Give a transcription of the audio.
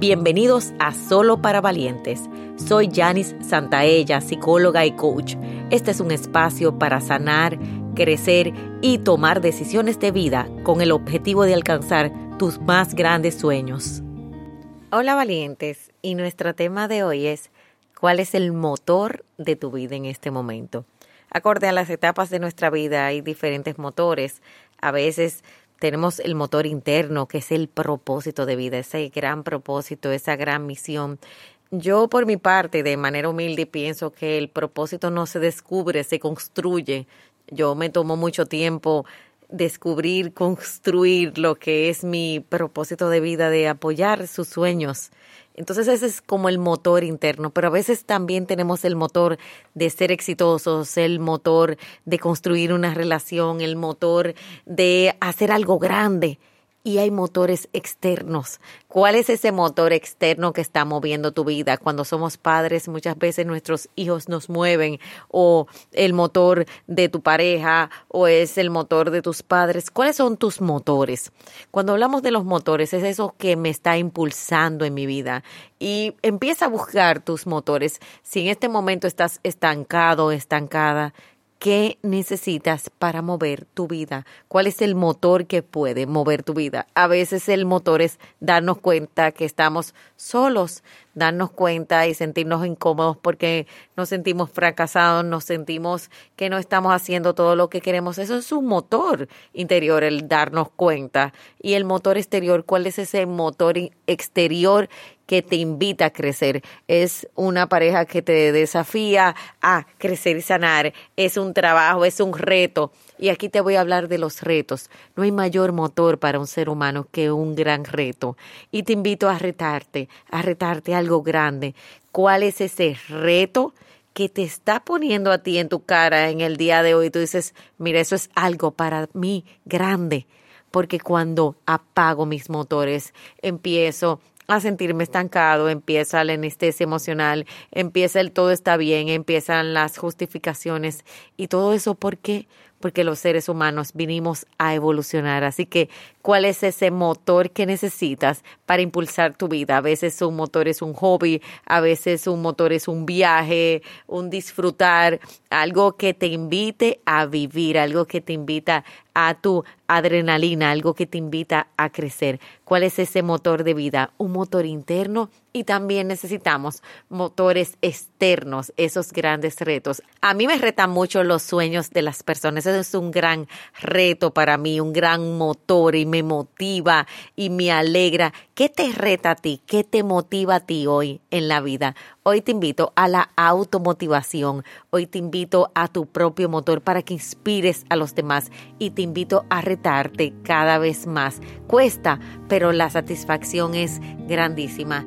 Bienvenidos a Solo para Valientes. Soy Janice Santaella, psicóloga y coach. Este es un espacio para sanar, crecer y tomar decisiones de vida con el objetivo de alcanzar tus más grandes sueños. Hola valientes, y nuestro tema de hoy es ¿cuál es el motor de tu vida en este momento? Acorde a las etapas de nuestra vida hay diferentes motores. A veces tenemos el motor interno, que es el propósito de vida, ese gran propósito, esa gran misión. Yo, por mi parte, de manera humilde, pienso que el propósito no se descubre, se construye. Yo me tomo mucho tiempo descubrir, construir lo que es mi propósito de vida, de apoyar sus sueños, entonces ese es como el motor interno, pero a veces también tenemos el motor de ser exitosos, el motor de construir una relación, el motor de hacer algo grande y hay motores externos. ¿Cuál es ese motor externo que está moviendo tu vida? Cuando somos padres, muchas veces nuestros hijos nos mueven o el motor de tu pareja o es el motor de tus padres. ¿Cuáles son tus motores? Cuando hablamos de los motores, es eso que me está impulsando en mi vida. Y empieza a buscar tus motores. Si en este momento estás estancado, estancada, ¿Qué necesitas para mover tu vida? ¿Cuál es el motor que puede mover tu vida? A veces el motor es darnos cuenta que estamos solos, darnos cuenta y sentirnos incómodos porque nos sentimos fracasados, nos sentimos que no estamos haciendo todo lo que queremos. Eso es un motor interior, el darnos cuenta. Y el motor exterior, ¿cuál es ese motor exterior que te invita a crecer. Es una pareja que te desafía a crecer y sanar. Es un trabajo, es un reto. Y aquí te voy a hablar de los retos. No hay mayor motor para un ser humano que un gran reto. Y te invito a retarte, a retarte algo grande. ¿Cuál es ese reto? que te está poniendo a ti en tu cara en el día de hoy, tú dices, mira, eso es algo para mí grande, porque cuando apago mis motores, empiezo a sentirme estancado, empieza la anestesia emocional, empieza el todo está bien, empiezan las justificaciones y todo eso, ¿por qué? Porque los seres humanos vinimos a evolucionar. Así que, ¿cuál es ese motor que necesitas para impulsar tu vida? A veces un motor es un hobby, a veces un motor es un viaje, un disfrutar, algo que te invite a vivir, algo que te invita a tu adrenalina, algo que te invita a crecer. ¿Cuál es ese motor de vida? Un motor interno y también necesitamos motores externos, esos grandes retos. A mí me retan mucho los sueños de las personas, eso es un gran reto para mí, un gran motor y me motiva y me alegra. ¿Qué te reta a ti? ¿Qué te motiva a ti hoy en la vida? Hoy te invito a la automotivación, hoy te invito a tu propio motor para que inspires a los demás y te invito a retarte cada vez más. Cuesta, pero la satisfacción es grandísima.